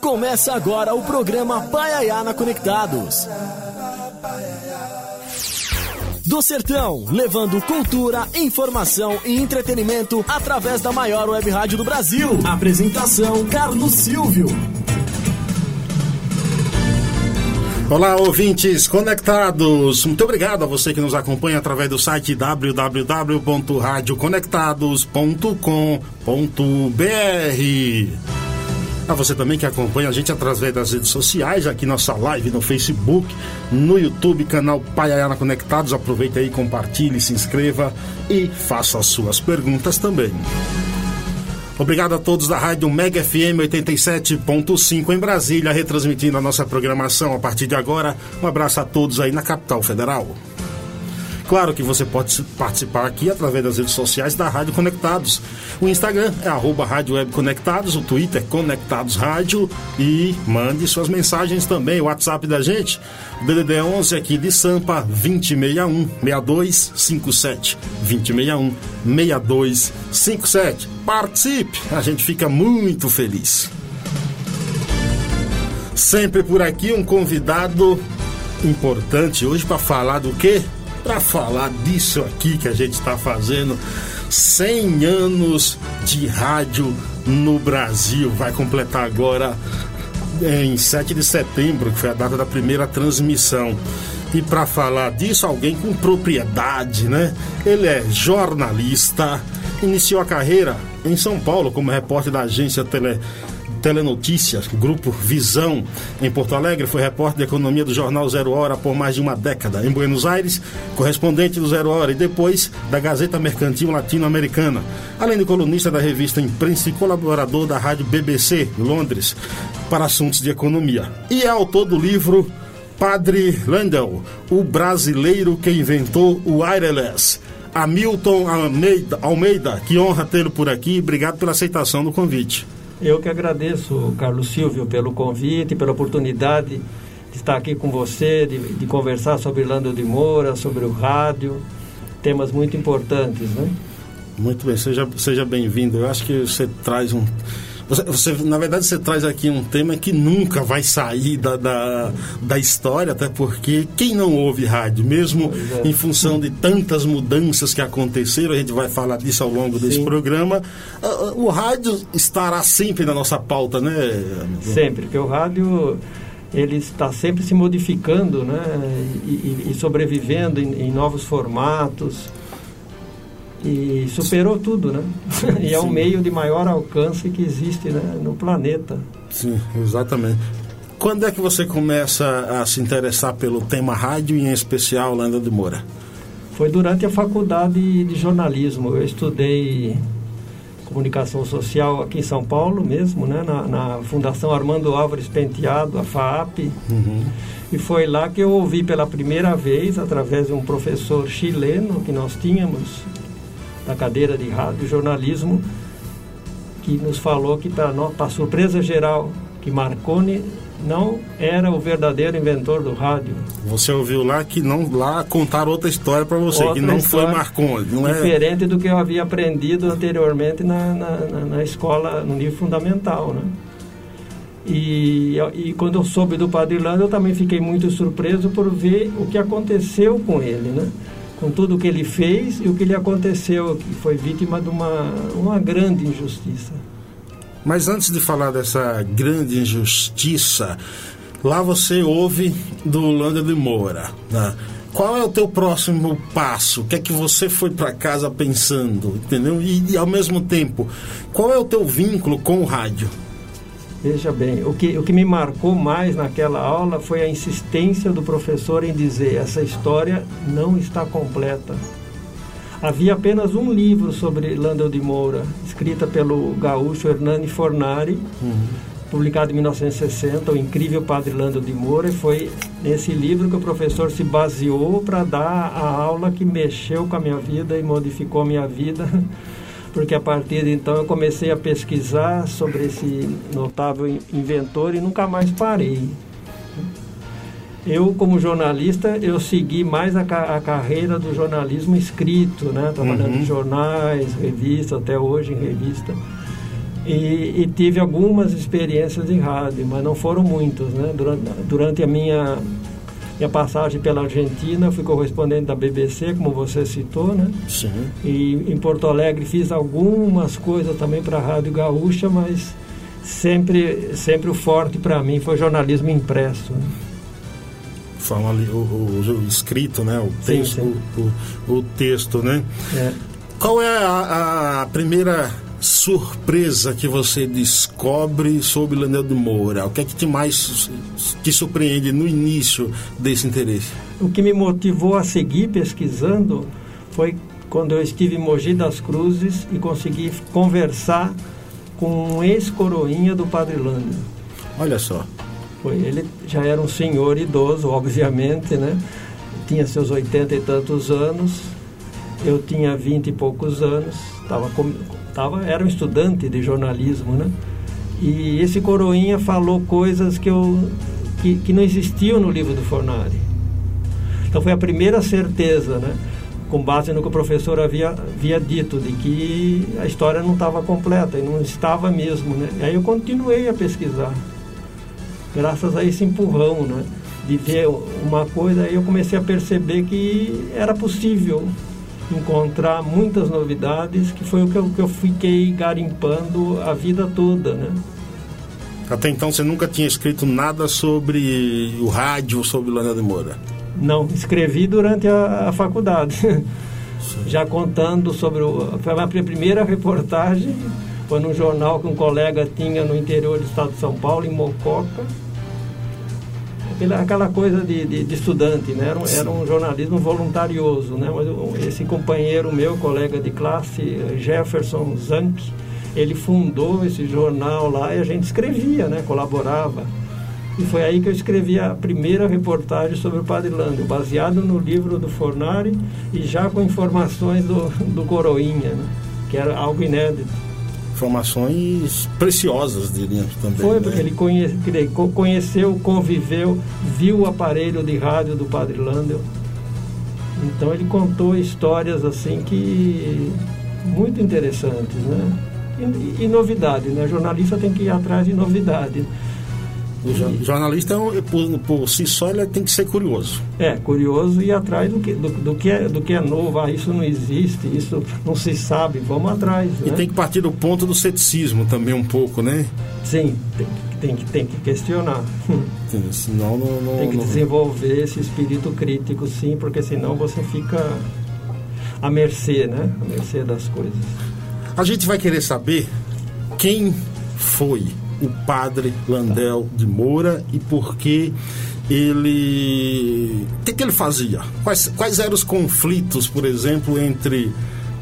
Começa agora o programa Paiayana Conectados. Do Sertão, levando cultura, informação e entretenimento através da maior web rádio do Brasil. Apresentação: Carlos Silvio. Olá, ouvintes conectados. Muito obrigado a você que nos acompanha através do site www.radioconectados.com.br. A você também que acompanha a gente através das redes sociais, aqui nossa live no Facebook, no YouTube, canal Paiaiana Conectados. Aproveita aí, compartilhe, se inscreva e faça as suas perguntas também. Obrigado a todos da Rádio Mega FM 87.5 em Brasília, retransmitindo a nossa programação a partir de agora. Um abraço a todos aí na capital federal. Claro que você pode participar aqui através das redes sociais da Rádio Conectados. O Instagram é arroba Rádio Web Conectados, o Twitter é Conectados Rádio e mande suas mensagens também. O WhatsApp da gente, DDD 11 aqui de Sampa, 2061 6257. 2061 6257. Participe, a gente fica muito feliz. Sempre por aqui um convidado importante hoje para falar do quê? Para falar disso aqui que a gente está fazendo. 100 anos de rádio no Brasil. Vai completar agora em 7 de setembro, que foi a data da primeira transmissão. E para falar disso, alguém com propriedade, né? Ele é jornalista, iniciou a carreira em São Paulo como repórter da agência Tele Telenotícias, Grupo Visão, em Porto Alegre, foi repórter de economia do jornal Zero Hora por mais de uma década. Em Buenos Aires, correspondente do Zero Hora e depois da Gazeta Mercantil Latino-Americana. Além de colunista da revista Imprensa e colaborador da rádio BBC, Londres, para assuntos de economia. E é autor do livro Padre Landel, o brasileiro que inventou o wireless. Hamilton Almeida, Almeida que honra tê-lo por aqui. Obrigado pela aceitação do convite. Eu que agradeço, Carlos Silvio, pelo convite, pela oportunidade de estar aqui com você, de, de conversar sobre Lando de Moura, sobre o rádio, temas muito importantes, né? Muito bem, seja, seja bem-vindo. Eu acho que você traz um você, você, na verdade, você traz aqui um tema que nunca vai sair da, da, da história, até porque quem não ouve rádio, mesmo é. em função de tantas mudanças que aconteceram, a gente vai falar disso ao longo Sim. desse programa, o rádio estará sempre na nossa pauta, né? Sempre, porque o rádio ele está sempre se modificando né? e, e, e sobrevivendo em, em novos formatos e superou tudo, né? e é o meio de maior alcance que existe né, no planeta. Sim, exatamente. Quando é que você começa a se interessar pelo tema rádio e em especial Lenda de Moura? Foi durante a faculdade de jornalismo. Eu estudei comunicação social aqui em São Paulo mesmo, né? na, na Fundação Armando Álvares Penteado, a FAAP. Uhum. E foi lá que eu ouvi pela primeira vez, através de um professor chileno que nós tínhamos, da cadeira de rádio jornalismo, que nos falou que, para surpresa geral, que Marconi não era o verdadeiro inventor do rádio. Você ouviu lá que não lá contaram outra história para você, outra que não foi Marconi, não é? Diferente do que eu havia aprendido anteriormente na, na, na escola, no nível fundamental, né? E, e quando eu soube do Padre Lando, eu também fiquei muito surpreso por ver o que aconteceu com ele, né? Com tudo o que ele fez e o que lhe aconteceu, que foi vítima de uma, uma grande injustiça. Mas antes de falar dessa grande injustiça, lá você ouve do Landa de Moura. Né? Qual é o teu próximo passo? O que é que você foi para casa pensando? Entendeu? E, e ao mesmo tempo, qual é o teu vínculo com o rádio? Veja bem, o que, o que me marcou mais naquela aula foi a insistência do professor em dizer: essa história não está completa. Havia apenas um livro sobre Landel de Moura, escrita pelo gaúcho Hernani Fornari, uhum. publicado em 1960, O Incrível Padre Landel de Moura, e foi nesse livro que o professor se baseou para dar a aula que mexeu com a minha vida e modificou a minha vida porque a partir de então eu comecei a pesquisar sobre esse notável inventor e nunca mais parei. Eu, como jornalista, eu segui mais a, ca a carreira do jornalismo escrito, né? Trabalhando uhum. em jornais, revistas, até hoje em revista. E, e, tive algumas experiências em rádio, mas não foram muitas, né? Durante, durante a minha, minha passagem pela Argentina, fui correspondente da BBC, como você citou, né? Sim. E em Porto Alegre fiz algumas coisas também para a Rádio Gaúcha, mas sempre, sempre o forte para mim foi jornalismo impresso. Né? Fala ali o, o, o, escrito, né? O texto, sim, sim. O, o, texto, né? É. Qual é a, a, primeira surpresa que você descobre sobre Leonel de Moura? O que é que te mais te surpreende no início desse interesse? O que me motivou a seguir pesquisando foi quando eu estive em Mogi das Cruzes e consegui conversar com um ex-coroinha do Padre Lânio. Olha só. Foi, ele já era um senhor idoso, obviamente, né? Tinha seus oitenta e tantos anos, eu tinha vinte e poucos anos, tava, tava, era um estudante de jornalismo, né? E esse coroinha falou coisas que, eu, que, que não existiam no livro do Fornari. Então foi a primeira certeza, né? com base no que o professor havia, havia dito, de que a história não estava completa, e não estava mesmo. Né? E aí eu continuei a pesquisar graças a esse empurrão, né? De ver uma coisa, aí eu comecei a perceber que era possível encontrar muitas novidades, que foi o que eu, que eu fiquei garimpando a vida toda, né? Até então você nunca tinha escrito nada sobre o rádio, sobre Lana de Moura? Não, escrevi durante a, a faculdade. Já contando sobre o. Foi a minha primeira reportagem, foi num jornal que um colega tinha no interior do estado de São Paulo, em Mococa aquela coisa de, de, de estudante, né? Era um, era um, jornalismo voluntarioso, né? Mas esse companheiro meu, colega de classe, Jefferson Zanck, ele fundou esse jornal lá e a gente escrevia, né? Colaborava. E foi aí que eu escrevi a primeira reportagem sobre o Padre Lando, baseado no livro do Fornari e já com informações do, do Coroinha, né? que era algo inédito informações preciosas, diríamos também. Foi, porque né? ele conhece, conheceu, conviveu, viu o aparelho de rádio do Padre Landel. Então ele contou histórias assim que muito interessantes, né? E, e novidade, né? O jornalista tem que ir atrás de novidade. O jornalista, por, por si só, ele tem que ser curioso. É, curioso e ir atrás do que, do, do, que é, do que é novo. Ah, isso não existe, isso não se sabe, vamos atrás. E né? tem que partir do ponto do ceticismo também um pouco, né? Sim, tem, tem, que, tem que questionar. Sim, senão não, não, tem que desenvolver esse espírito crítico, sim, porque senão você fica à mercê, né? À mercê das coisas. A gente vai querer saber quem foi o padre Landel de Moura e por que ele. O que, que ele fazia? Quais, quais eram os conflitos, por exemplo, entre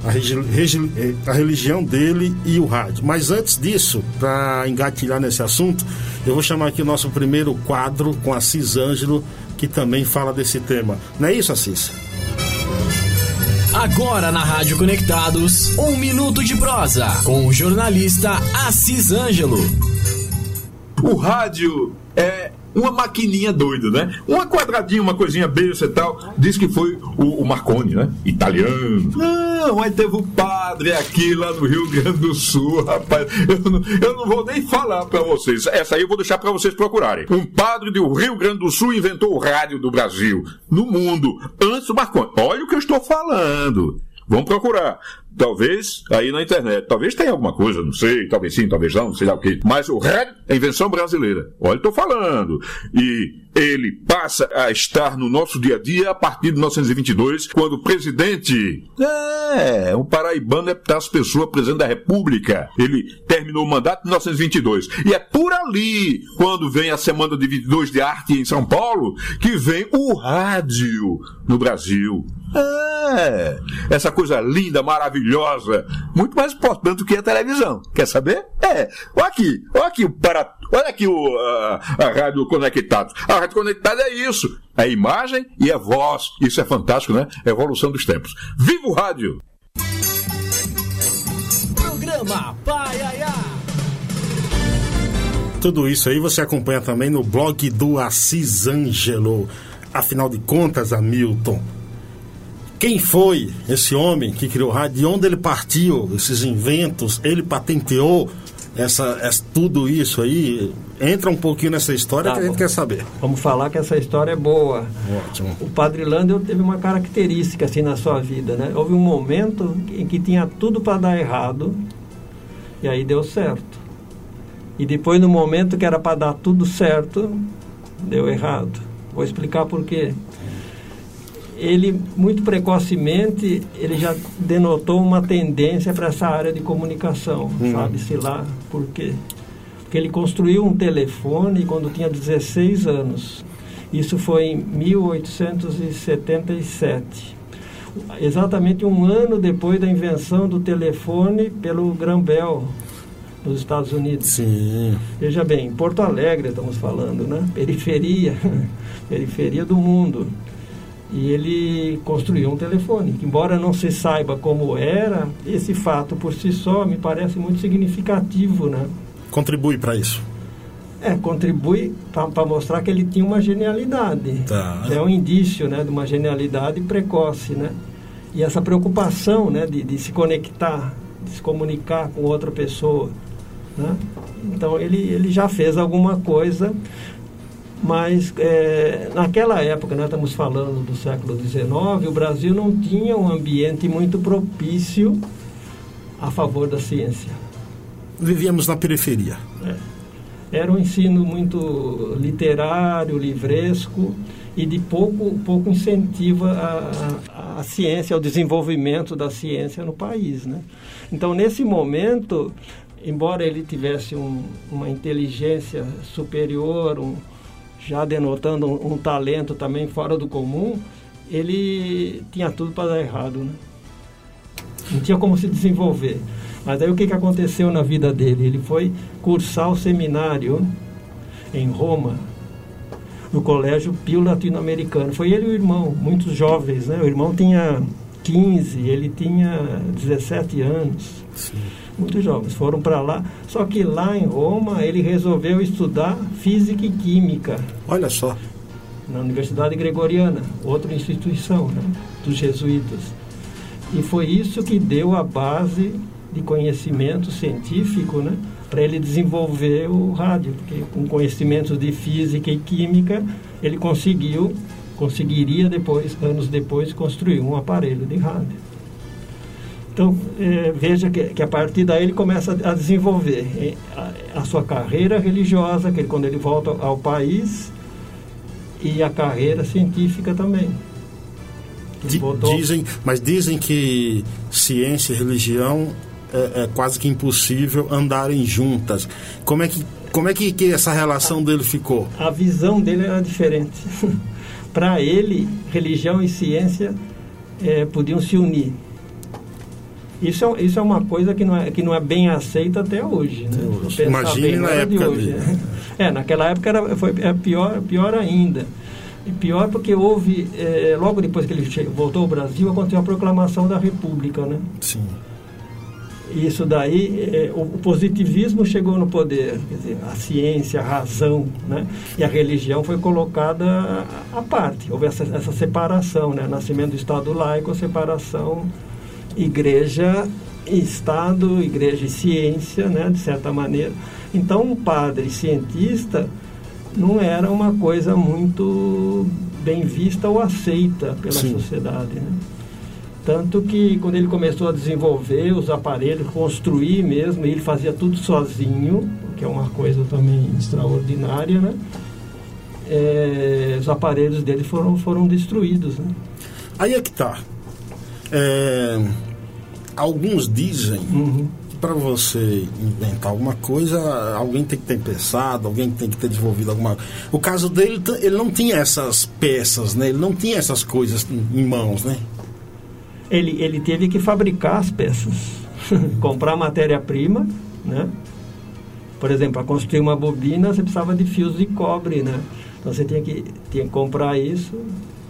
a, regi, eh, a religião dele e o rádio? Mas antes disso, para engatilhar nesse assunto, eu vou chamar aqui o nosso primeiro quadro com Assis Ângelo, que também fala desse tema. Não é isso, Assis? Agora na Rádio Conectados, um minuto de prosa com o jornalista Assis Ângelo. O rádio é uma maquininha doida, né? Uma quadradinha, uma coisinha besta e tal. Diz que foi o, o, Marconi, né? Italiano. Não, aí teve o padre aqui lá no Rio Grande do Sul, rapaz. Eu não, eu não vou nem falar para vocês. Essa aí eu vou deixar para vocês procurarem. Um padre do Rio Grande do Sul inventou o rádio do Brasil, no mundo, antes do Marconi. Olha o que eu estou falando. Vamos procurar. Talvez aí na internet. Talvez tenha alguma coisa, não sei. Talvez sim, talvez não, não sei lá o que. Mas o rádio é invenção brasileira. Olha, estou falando. E ele passa a estar no nosso dia a dia a partir de 1922, quando o presidente. É, o paraibano é das pessoas, presidente da República. Ele terminou o mandato em 1922. E é por ali, quando vem a semana de 22 de arte em São Paulo, que vem o rádio no Brasil. É, essa coisa linda, maravilhosa, muito mais importante do que a televisão. Quer saber? É. Olha aqui, olha aqui o para, olha aqui o, a, a rádio conectado. A rádio conectada é isso, é imagem e é voz. Isso é fantástico, né? Evolução dos tempos. Viva o rádio! Programa Pai Aiá. Tudo isso aí você acompanha também no blog do Assis Angelo. Afinal de contas, Hamilton, quem foi esse homem que criou o rádio? De onde ele partiu? Esses inventos? Ele patenteou essa, essa tudo isso aí? Entra um pouquinho nessa história tá, que a gente quer saber. Vamos falar que essa história é boa. Ótimo. O Padre Landel teve uma característica assim na sua vida, né? Houve um momento em que tinha tudo para dar errado e aí deu certo. E depois, no momento que era para dar tudo certo, deu errado. Vou explicar por quê. Ele, muito precocemente, ele já denotou uma tendência para essa área de comunicação. Hum. Sabe-se lá por quê. Porque ele construiu um telefone quando tinha 16 anos. Isso foi em 1877 exatamente um ano depois da invenção do telefone pelo Graham Bell, nos Estados Unidos. Sim. Veja bem, Porto Alegre estamos falando, né? Periferia, periferia do mundo. E ele construiu um telefone. Embora não se saiba como era, esse fato por si só me parece muito significativo, né? Contribui para isso. É, contribui para mostrar que ele tinha uma genialidade. Tá. É um indício né, de uma genialidade precoce, né? E essa preocupação né, de, de se conectar, de se comunicar com outra pessoa. Né? Então ele, ele já fez alguma coisa, mas é, naquela época, nós estamos falando do século XIX, o Brasil não tinha um ambiente muito propício a favor da ciência. Vivíamos na periferia. É. Era um ensino muito literário, livresco e de pouco, pouco incentivo à, ciência, ao desenvolvimento da ciência no país. Né? Então, nesse momento, embora ele tivesse um, uma inteligência superior, um, já denotando um, um, talento também fora do comum, ele tinha tudo para dar errado, né? Não tinha como se desenvolver. Mas aí o que, que aconteceu na vida dele? Ele foi cursar o seminário em Roma, no Colégio Pio Latino-Americano. Foi ele e o irmão, muitos jovens, né? O irmão tinha 15, ele tinha 17 anos. Sim muitos jovens foram para lá. Só que lá em Roma ele resolveu estudar física e química. Olha só. Na Universidade Gregoriana, outra instituição né, dos jesuítas. E foi isso que deu a base de conhecimento científico né, para ele desenvolver o rádio, porque com conhecimentos de física e química ele conseguiu, conseguiria depois, anos depois, construir um aparelho de rádio. Então, é, veja que, que, a partir daí ele começa a desenvolver a, a, sua carreira religiosa, que ele, quando ele volta ao país, e a carreira científica também. Dizem, mas dizem que ciência e religião é, é, quase que impossível andarem juntas. Como é que, como é que, que essa relação a, dele ficou? A visão dele era diferente. Para ele, religião e ciência é, podiam se unir isso é, isso é uma coisa que não é, que não é bem aceita até hoje. Né? Imagine na época de hoje, né? É, naquela época era, foi é pior, pior ainda. E pior porque houve, é, logo depois que ele voltou ao Brasil, aconteceu a proclamação da República, né? Sim. Isso daí, é, o, o, positivismo chegou no poder, quer dizer, a ciência, a razão, né? E a religião foi colocada à parte. Houve essa, essa separação, né? Nascimento do Estado laico, separação igreja e Estado, igreja e ciência, né, de certa maneira. Então, um padre cientista não era uma coisa muito bem vista ou aceita pela Sim. sociedade. Né? Tanto que quando ele começou a desenvolver os aparelhos, construir mesmo, ele fazia tudo sozinho, que é uma coisa também extraordinária, né? É, os aparelhos dele foram, foram destruídos. Né? Aí é que está. É, alguns dizem uhum. que para você inventar alguma coisa, alguém tem que ter pensado, alguém tem que ter desenvolvido alguma O caso dele, ele não tinha essas peças, né? Ele não tinha essas coisas em mãos, né? Ele, ele teve que fabricar as peças, comprar matéria-prima, né? Por exemplo, para construir uma bobina, você precisava de fios de cobre, né? Então você tinha que, tinha que comprar isso,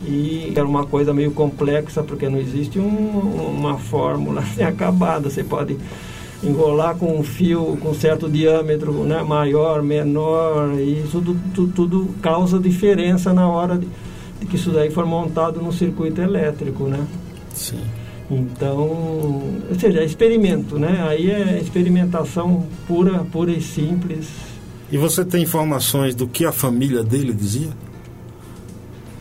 e era uma coisa meio complexa porque não existe um, uma fórmula assim, acabada. Você pode enrolar com um fio com certo diâmetro né, maior, menor, e isso tudo, tudo, tudo causa diferença na hora de, de, que isso daí for montado no circuito elétrico, né? Sim. Então, ou seja, é experimento, né? Aí é experimentação pura, pura e simples. E você tem informações do que a família dele dizia?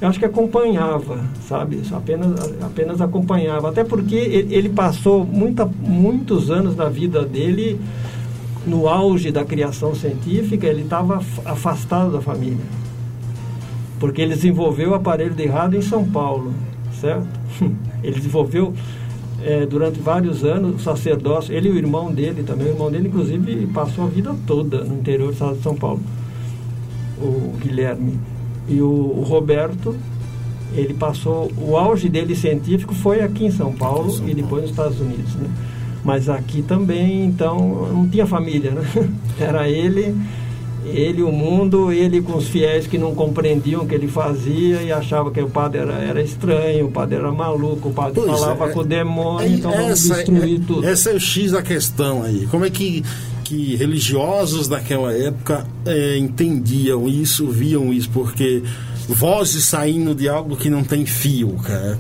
Eu acho que acompanhava, sabe? Apenas, apenas acompanhava. Até porque ele passou muita, muitos anos da vida dele no auge da criação científica, ele estava afastado da família. Porque ele desenvolveu o aparelho de rádio em São Paulo, certo? Ele desenvolveu é, durante vários anos o sacerdócio, ele e o irmão dele também, o irmão dele inclusive passou a vida toda no interior do estado de São Paulo, o Guilherme. E o, Roberto, ele passou, o auge dele científico foi aqui em São Paulo São e depois nos Estados Unidos, né? Mas aqui também, então, não tinha família, né? Era ele, ele o mundo, ele com os fiéis que não compreendiam o que ele fazia e achava que o padre era, era estranho, o padre era maluco, o padre pois falava é, com o demônio, é, então vamos destruir é, tudo. Essa é o X da questão aí. Como é que que religiosos daquela época é, entendiam isso, viam isso, porque vozes saindo de algo que não tem fio, cara.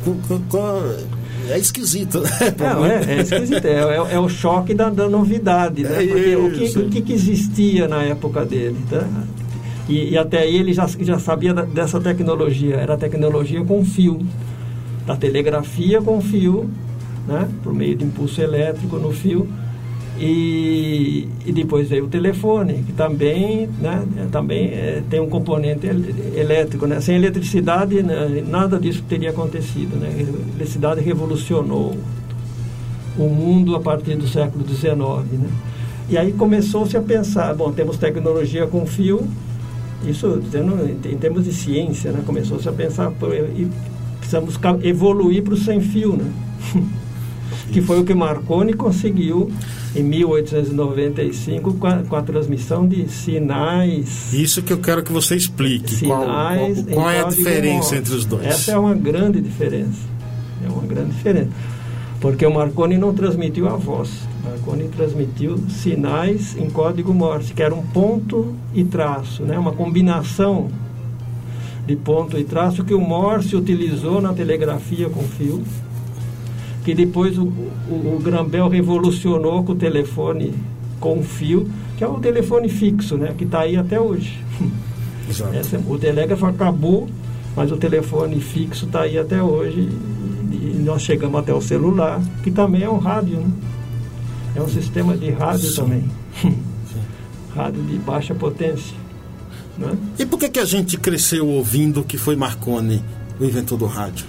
É esquisito. Né? Não, é, é esquisito. É, é, é, o choque da, da novidade, né? É porque o que, o que, existia na época dele, tá? E, e, até aí ele já, já sabia dessa tecnologia. Era tecnologia com fio. Da telegrafia com fio, né? Por meio de impulso elétrico no fio e, e depois veio o telefone, que também, né, também é, tem um componente elétrico. Né? Sem eletricidade, né, nada disso teria acontecido. Né? A eletricidade revolucionou o mundo a partir do século XIX. Né? E aí começou-se a pensar, bom, temos tecnologia com fio, isso em termos de ciência, né? começou-se a pensar, e precisamos evoluir para o sem fio, né? que foi o que Marconi conseguiu em 1895 com a, com a, transmissão de sinais. Isso que eu quero que você explique. Sinais qual, qual, qual é a diferença entre os dois? Essa é uma grande diferença. É uma grande diferença. Porque o Marconi não transmitiu a voz. Marconi transmitiu sinais em código Morse, que era um ponto e traço, né? uma combinação de ponto e traço que o Morse utilizou na telegrafia com fio que depois o, o, o Grambel revolucionou com o telefone com fio, que é o telefone fixo, né? Que está aí até hoje. Essa, o telégrafo acabou, mas o telefone fixo está aí até hoje. E, e, nós chegamos até o celular, que também é um rádio, né? É um sistema de rádio Sim. também. rádio de baixa potência. Né? E por que, que a gente cresceu ouvindo que foi Marconi o inventor do rádio?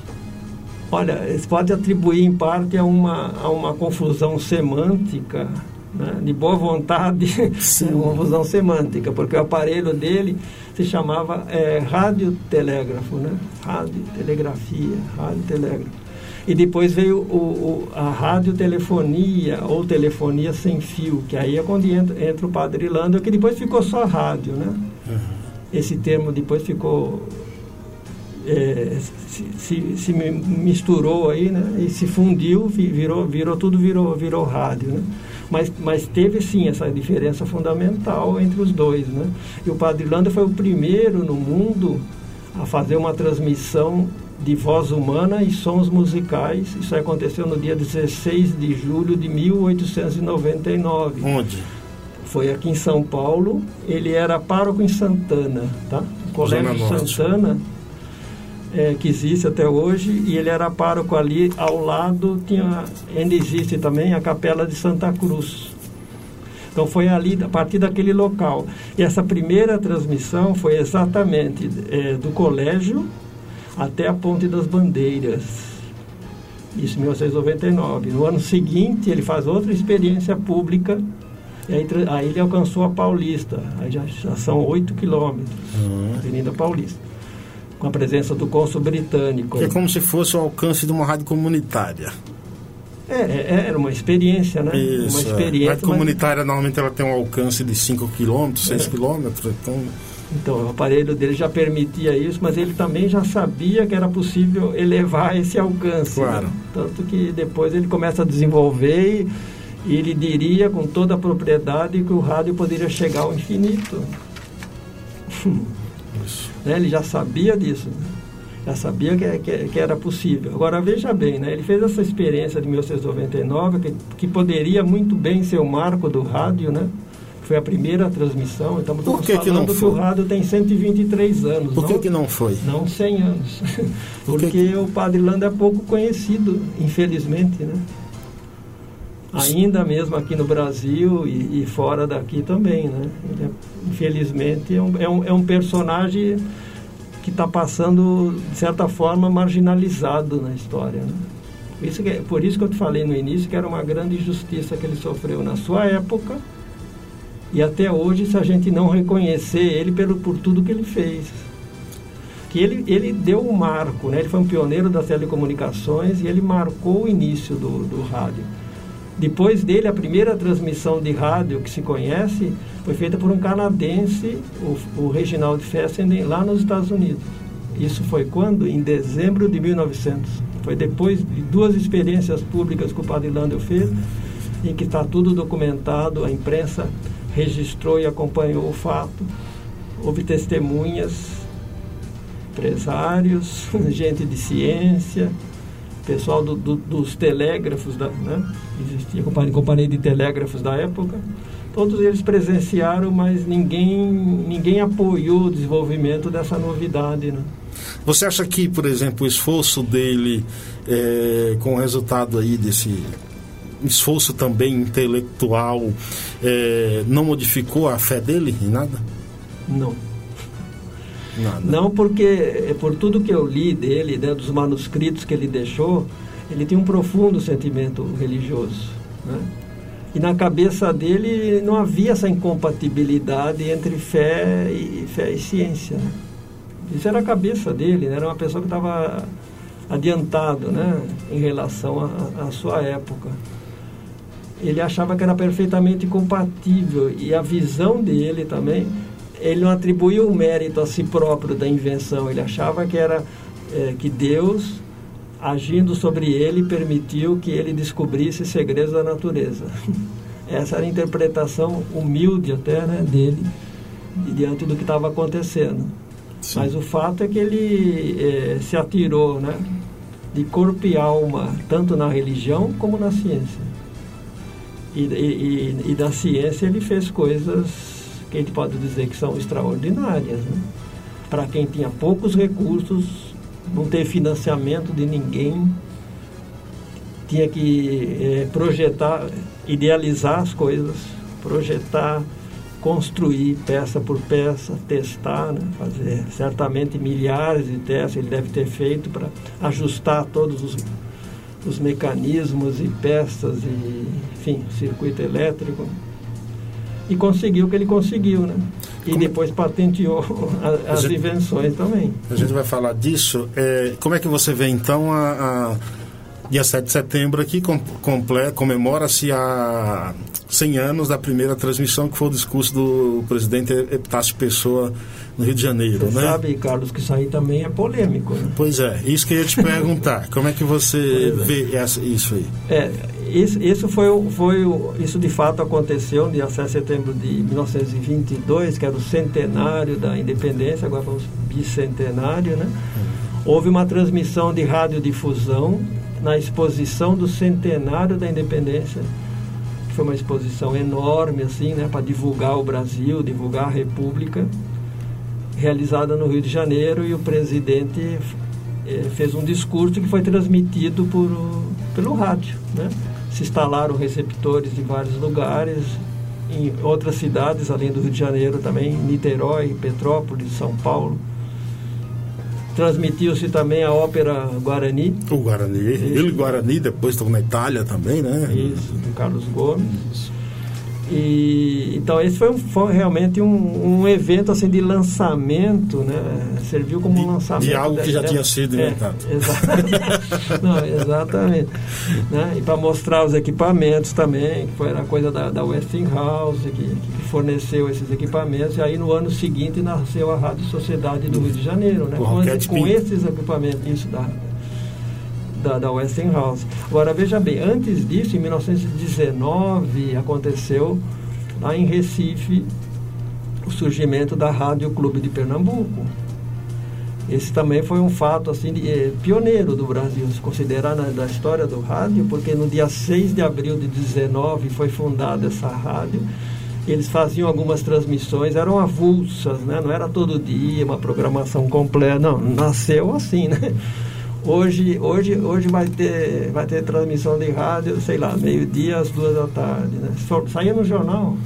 Olha, isso pode atribuir em parte a uma, a uma confusão semântica, né? de boa vontade, uma confusão semântica, porque o aparelho dele se chamava é, radiotelégrafo, né? radiotelegrafia, radiotelégrafo. E depois veio o, o, a radiotelefonia ou telefonia sem fio, que aí é quando entra, entra o padre Lando, que depois ficou só rádio, né? Uhum. Esse termo depois ficou é, se, se, se, misturou aí, né? E se fundiu, virou, virou tudo virou, virou rádio, né? Mas, mas teve sim essa diferença fundamental entre os dois, né? E o Padre Landa foi o primeiro no mundo a fazer uma transmissão de voz humana e sons musicais. Isso aconteceu no dia 16 de julho de 1899. Onde? Foi aqui em São Paulo. Ele era pároco em Santana, tá? O Colégio Santana é, que existe até hoje, e ele era pároco ali, ao lado tinha, ainda existe também a Capela de Santa Cruz. Então foi ali, a partir daquele local. E essa primeira transmissão foi exatamente é, do colégio até a Ponte das Bandeiras. Isso em 1999. No ano seguinte, ele faz outra experiência pública e aí, aí ele alcançou a Paulista. Aí já, já são 8 quilômetros, uhum. Avenida Paulista com a presença do cônsul britânico. Que é como se fosse o alcance de uma rádio comunitária. É, é, é era uma experiência, né? Isso, uma é. experiência. A rádio mas... comunitária normalmente ela tem um alcance de 5 km, 6 km, então... Então, o aparelho dele já permitia isso, mas ele também já sabia que era possível elevar esse alcance. Né? Claro. Né? Tanto que depois ele começa a desenvolver e, E ele diria com toda a propriedade que o rádio poderia chegar ao infinito. né? Ele já sabia disso. Né? Já sabia que, que, que, era possível. Agora, veja bem, né? ele fez essa experiência de 1999, que, que poderia muito bem ser o marco do rádio, né? Foi a primeira transmissão. Estamos Por que falando que, não foi? que o rádio tem 123 anos. Por que, não, que não foi? não 100 anos. Por que Porque o Padre Lando é pouco conhecido, infelizmente, né? Ainda mesmo aqui no Brasil e, e fora daqui também, né? É, infelizmente é um, é, um, é um personagem que está passando, de certa forma, marginalizado na história, né? Isso que, por isso que eu te falei no início que era uma grande injustiça que ele sofreu na sua época e até hoje se a gente não reconhecer ele pelo, por tudo que ele fez que ele, ele deu um marco, né? ele foi um pioneiro das telecomunicações e ele marcou o início do, do rádio. Depois dele, a primeira transmissão de rádio que se conhece foi feita por um canadense, o, o Reginald Fessenden, lá nos Estados Unidos. Isso foi quando? Em dezembro de 1900. Foi depois de duas experiências públicas que o Padre Landel fez, em que está tudo documentado, a imprensa registrou e acompanhou o fato. Houve testemunhas, empresários, gente de ciência, pessoal do, do, dos telégrafos, da, né? existia companhia, companhia de telégrafos da época. Todos eles presenciaram, mas ninguém, ninguém apoiou o desenvolvimento dessa novidade. Né? Você acha que, por exemplo, o esforço dele, é, com o resultado aí desse esforço também intelectual, é, não modificou a fé dele em nada? Não. Nada. Não porque, é, por tudo que eu li dele, né, dos manuscritos que ele deixou, ele tinha um profundo sentimento religioso. Né? E na cabeça dele não havia essa incompatibilidade entre fé e, fé e ciência. Né? Isso era a cabeça dele, né? era uma pessoa que estava adiantado né? em relação à sua época. Ele achava que era perfeitamente compatível e a visão dele também ele não atribuía o mérito a si próprio da invenção, ele achava que era é, que Deus agindo sobre ele permitiu que ele descobrisse segredos da natureza. Essa era a interpretação humilde até né, dele diante do que estava acontecendo. Sim. Mas o fato é que ele é, se atirou, né, de corpo e alma, tanto na religião como na ciência. E, e, e da ciência ele fez coisas que a gente pode dizer que são extraordinárias. Né? Para quem tinha poucos recursos, não ter financiamento de ninguém, tinha que é, projetar, idealizar as coisas, projetar, construir peça por peça, testar, né? fazer certamente milhares de testes ele deve ter feito para ajustar todos os, os mecanismos e peças e, enfim, circuito elétrico e conseguiu o que ele conseguiu, né? E como... depois patenteou a, as gente, invenções também. A gente vai falar disso. É, como é que você vê então a, a dia 7 de setembro aqui comemora-se a 100 anos da primeira transmissão que foi o discurso do presidente Epitácio Pessoa no Rio de Janeiro, você né? sabe, Carlos, que isso aí também é polêmico. Né? Pois é, isso que eu ia te perguntar. como é que você é. vê essa, isso aí? É, isso, isso foi, foi isso de fato aconteceu no dia 7 de setembro de 1922, que era o centenário da independência, agora vamos bicentenário, né? Houve uma transmissão de radiodifusão na exposição do centenário da independência, que foi uma exposição enorme, assim, né, para divulgar o Brasil, divulgar a República, realizada no Rio de Janeiro, e o presidente eh, fez um discurso que foi transmitido por, pelo rádio, né? Se instalaram receptores em vários lugares, em outras cidades, além do Rio de Janeiro também, Niterói, Petrópolis, São Paulo. Transmitiu-se também a ópera Guarani. O Guarani. Isso. Ele Guarani, depois estava na Itália também, né? Isso, do Carlos Gomes. Isso. E, então esse foi, um, foi realmente um, um, evento assim de lançamento, né? Serviu como um lançamento de algo que já tinha sido inventado. É, exatamente. Não, exatamente. Né? E para mostrar os equipamentos também, que foi a coisa da, da Westinghouse que, que forneceu esses equipamentos. E aí no ano seguinte nasceu a Rádio Sociedade do Rio de Janeiro, né? Com, com esses equipamentos, isso da da, da Westinghouse. Agora, veja bem, antes disso, em 1919, aconteceu lá em Recife o surgimento da Rádio Clube de Pernambuco. Esse também foi um fato assim de, eh, pioneiro do Brasil, se considerar na, da história do rádio, porque no dia 6 de abril de 19 foi fundada essa rádio. Eles faziam algumas transmissões, eram avulsas, né? não era todo dia uma programação completa, não, nasceu assim, né? Hoje, hoje, hoje vai, ter, vai ter transmissão de rádio, sei lá, meio-dia às duas da tarde. Né? Saía no jornal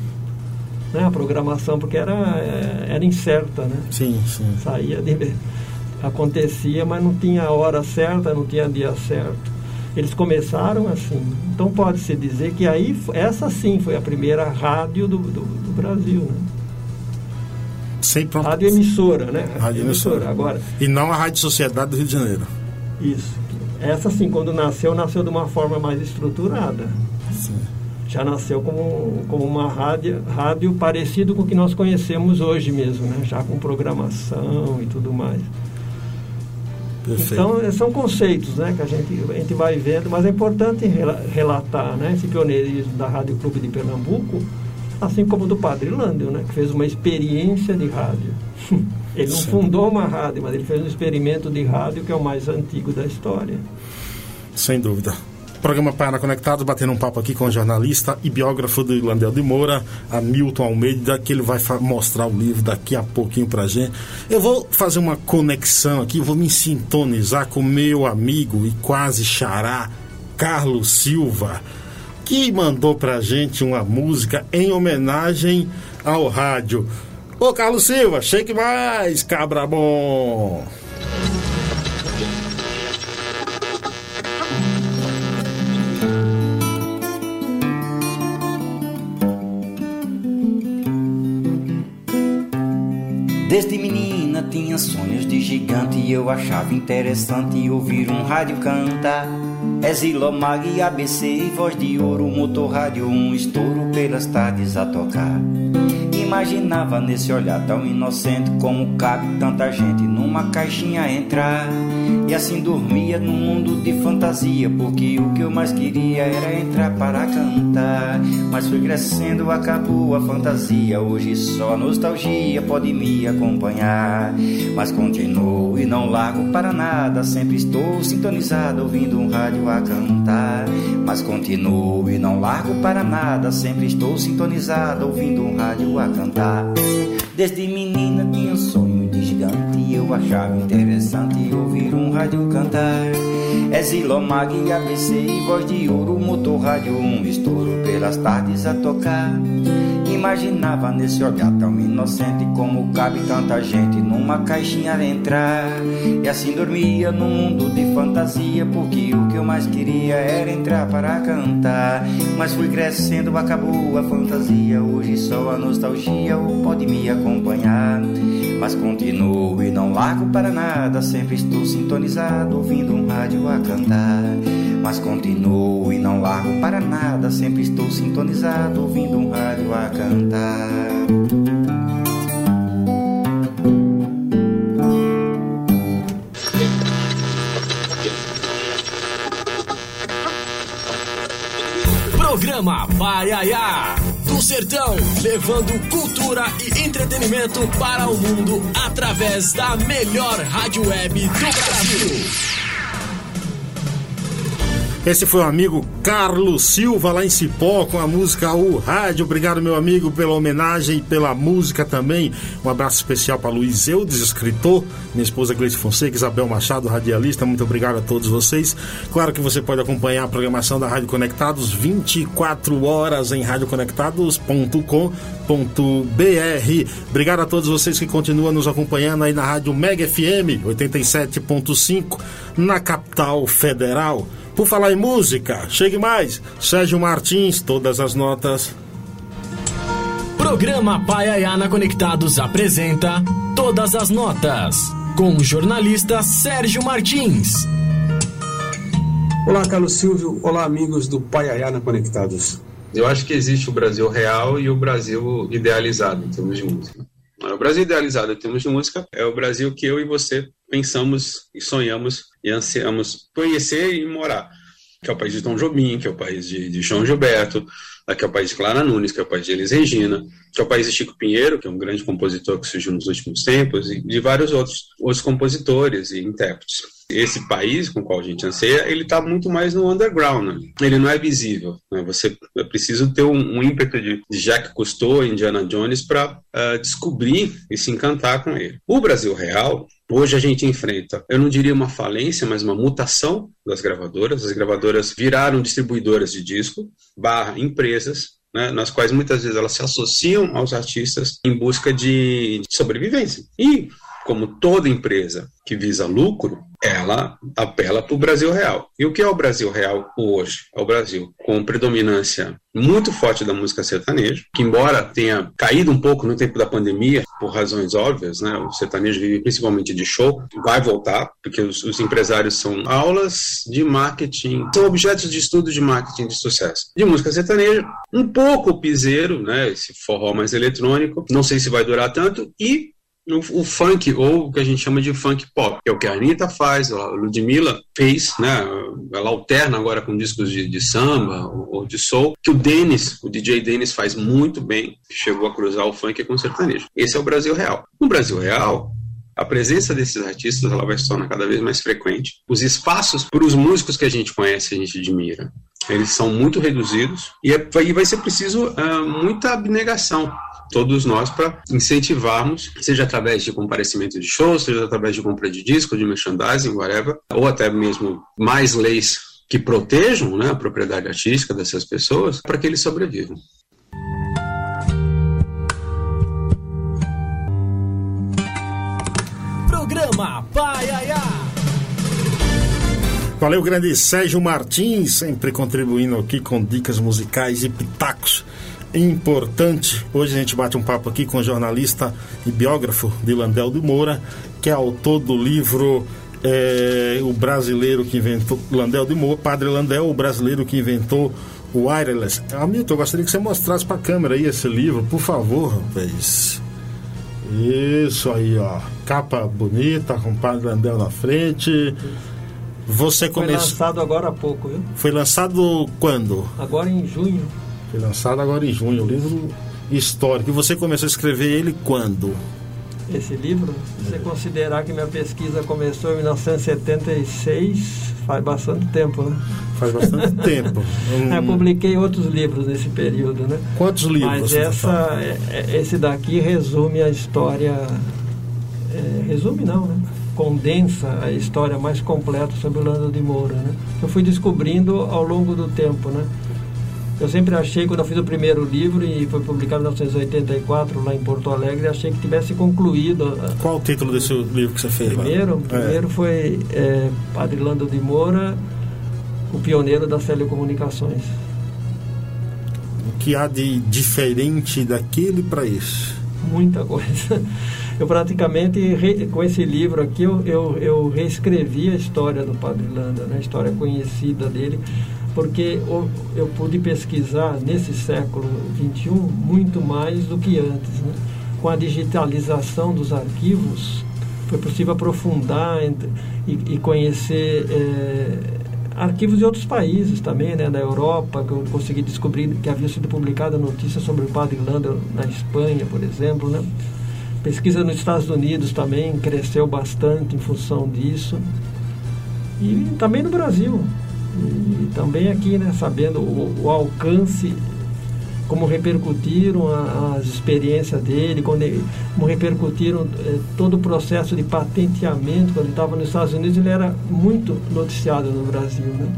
né, a programação, porque era, eh, era incerta, né? Sim, sim. Saía de, acontecia, mas não tinha hora certa, não tinha dia certo. Eles começaram assim. Então pode-se dizer que aí, essa sim foi a primeira rádio do, do, do Brasil, né? Sempre Rádio emissora, né? Rádio emissora. Agora. E não a Rádio Sociedade do Rio de Janeiro. Isso. Essa sim, quando nasceu, nasceu de uma forma mais estruturada. Sim. Já nasceu como, como uma rádio, rádio parecido com o que nós conhecemos hoje mesmo, né? Já com programação e tudo mais. Perfeito. Então, são conceitos né, que a gente, a gente vai vendo, mas é importante relatar né, esse pioneirismo da Rádio Clube de Pernambuco, assim como do Padre Lândio, né, que fez uma experiência de rádio. Ele não Sim. fundou uma rádio, mas ele fez um experimento de rádio que é o mais antigo da história. Sem dúvida. Programa Paraná Conectados, batendo um papo aqui com o jornalista e biógrafo do Irlandel de Moura, Hamilton Almeida, que ele vai mostrar o livro daqui a pouquinho pra gente. Eu vou fazer uma conexão aqui, vou me sintonizar com meu amigo e quase xará, Carlos Silva, que mandou pra gente uma música em homenagem ao rádio. Ô Carlos Silva, shake mais, cabra bom! Desde menina tinha sonhos de gigante e eu achava interessante ouvir um rádio cantar. É Zilomag e ABC voz de ouro, motor rádio, um estouro pelas tardes a tocar. Imaginava nesse olhar tão inocente como cabe tanta gente numa caixinha entrar. E assim dormia num mundo de fantasia, porque o que eu mais queria era entrar para cantar. Mas fui crescendo, acabou a fantasia. Hoje só a nostalgia pode me acompanhar. Mas continuo e não largo para nada. Sempre estou sintonizado ouvindo um rádio a cantar. Mas continuo e não largo para nada. Sempre estou sintonizado ouvindo um rádio a cantar. Desde menina tinha um sonho de gigante e eu achava interessante ouvir um rádio cantar. É Zilomag ABC e voz de ouro, motor rádio, um estouro pelas tardes a tocar. Imaginava nesse olhar tão inocente como cabe tanta gente numa caixinha a entrar. E assim dormia num mundo de fantasia, porque o que eu mais queria era entrar para cantar. Mas fui crescendo, acabou a fantasia. Hoje só a nostalgia pode me acompanhar. Mas continuo e não largo para nada. Sempre estou sintonizado, ouvindo um rádio a cantar. Mas continuo e não largo para nada. Sempre estou sintonizado, ouvindo um rádio a cantar. Programa Paiaiá. Do Sertão, levando cultura e entretenimento para o mundo através da melhor rádio web do Brasil. Esse foi o amigo Carlos Silva lá em Cipó com a música O Rádio. Obrigado, meu amigo, pela homenagem e pela música também. Um abraço especial para Luiz Eudes, escritor, minha esposa Gleice Fonseca, Isabel Machado, radialista. Muito obrigado a todos vocês. Claro que você pode acompanhar a programação da Rádio Conectados 24 horas em radioconectados.com.br. Obrigado a todos vocês que continuam nos acompanhando aí na Rádio Mega FM 87.5 na capital federal. Por falar em música, chegue mais. Sérgio Martins, todas as notas. Programa Paiaiana Conectados apresenta Todas as Notas, com o jornalista Sérgio Martins. Olá, Carlos Silvio. Olá, amigos do Paiaiana Conectados. Eu acho que existe o Brasil real e o Brasil idealizado em termos de música. O Brasil idealizado em termos de música é o Brasil que eu e você pensamos e sonhamos e ansiamos conhecer e morar, que é o país de Tom Jobim, que é o país de, de João Gilberto, que é o país de Clara Nunes, que é o país de Elis Regina, que é o país de Chico Pinheiro, que é um grande compositor que surgiu nos últimos tempos, e de vários outros, outros compositores e intérpretes. Esse país com o qual a gente anseia, ele está muito mais no underground, né? ele não é visível. Né? Você é preciso ter um, um ímpeto de, de Jacques Cousteau, Indiana Jones, para uh, ah, descobrir e se encantar com ele. O Brasil Real, Hoje a gente enfrenta, eu não diria uma falência, mas uma mutação das gravadoras. As gravadoras viraram distribuidoras de disco, barra empresas, né, nas quais muitas vezes elas se associam aos artistas em busca de, sobrevivência. E como toda empresa que visa lucro, ela apela para o Brasil real. E o que é o Brasil real hoje? É o Brasil com predominância muito forte da música sertaneja, que embora tenha caído um pouco no tempo da pandemia, por razões óbvias, né? O sertanejo vive principalmente de show, vai voltar, porque os, os empresários são aulas de marketing, são objetos de estudo de marketing de sucesso. De música sertaneja, um pouco piseiro, né? Esse forró mais eletrônico, não sei se vai durar tanto, e o, funk, ou o que a gente chama de funk pop, que é o que a Anitta faz, a Ludmilla fez, né? Ela alterna agora com discos de, de samba ou, ou, de soul, que o Dennis, o DJ Dennis faz muito bem, chegou a cruzar o funk com o sertanejo. Esse é o Brasil real. No Brasil real, a presença desses artistas ela vai se tornar cada vez mais frequente. Os espaços para os músicos que a gente conhece, a gente admira, eles são muito reduzidos e, é, e vai ser preciso uh, muita abnegação todos nós para incentivarmos, seja através de comparecimento de shows, seja através de compra de disco, de merchandising, whatever, ou até mesmo mais leis que protejam né, a propriedade artística dessas pessoas para que eles sobrevivam. Programa Paiaiá. Valeu, grande Sérgio Martins, sempre contribuindo aqui com dicas musicais e pitacos importante. Hoje a gente bate um papo aqui com o jornalista e biógrafo de Landel de Moura, que é autor do livro é, O Brasileiro que Inventou. Landel de Moura, Padre Landel, o brasileiro que inventou o wireless. Hamilton, eu gostaria que você mostrasse para a câmera aí esse livro, por favor, rapaz. Isso aí, ó. Capa bonita, com o Padre Landel na frente. Você começou. Foi lançado agora há pouco, viu? Foi lançado quando? Agora em junho. Foi lançado agora em junho, um livro histórico. E você começou a escrever ele quando? Esse livro, se você considerar que minha pesquisa começou em 1976, faz bastante tempo, né? Faz bastante tempo. Um... Eu publiquei outros livros nesse período, né? Quantos livros? Mas essa, é, é, esse daqui resume a história. É, resume não, né? Condensa a história mais completa sobre o Lando de Moura, né? Eu fui descobrindo ao longo do tempo, né? Eu sempre achei, quando eu fiz o primeiro livro e foi publicado em 1984 lá em Porto Alegre, achei que tivesse concluído. Qual o título desse livro que você fez? Primeiro, lá? primeiro é. foi é, Padre Lando de Moura, o pioneiro das telecomunicações. O que há de diferente daquele para esse? Muita coisa. Eu praticamente, com esse livro aqui, eu, eu, eu reescrevi a história do Padre Landa, né? a história conhecida dele porque eu pude pesquisar nesse século XXI muito mais do que antes. Né? Com a digitalização dos arquivos, foi possível aprofundar e, conhecer é, arquivos de outros países também, né, da Europa, que eu consegui descobrir que havia sido publicada notícia sobre o padre Lander na Espanha, por exemplo. Né? Pesquisa nos Estados Unidos também cresceu bastante em função disso. E também no Brasil. E também aqui, né, sabendo o, o alcance, como repercutiram a, as experiências dele, ele, como repercutiram é, todo o processo de patenteamento, quando ele estava nos Estados Unidos, ele era muito noticiado no Brasil, né?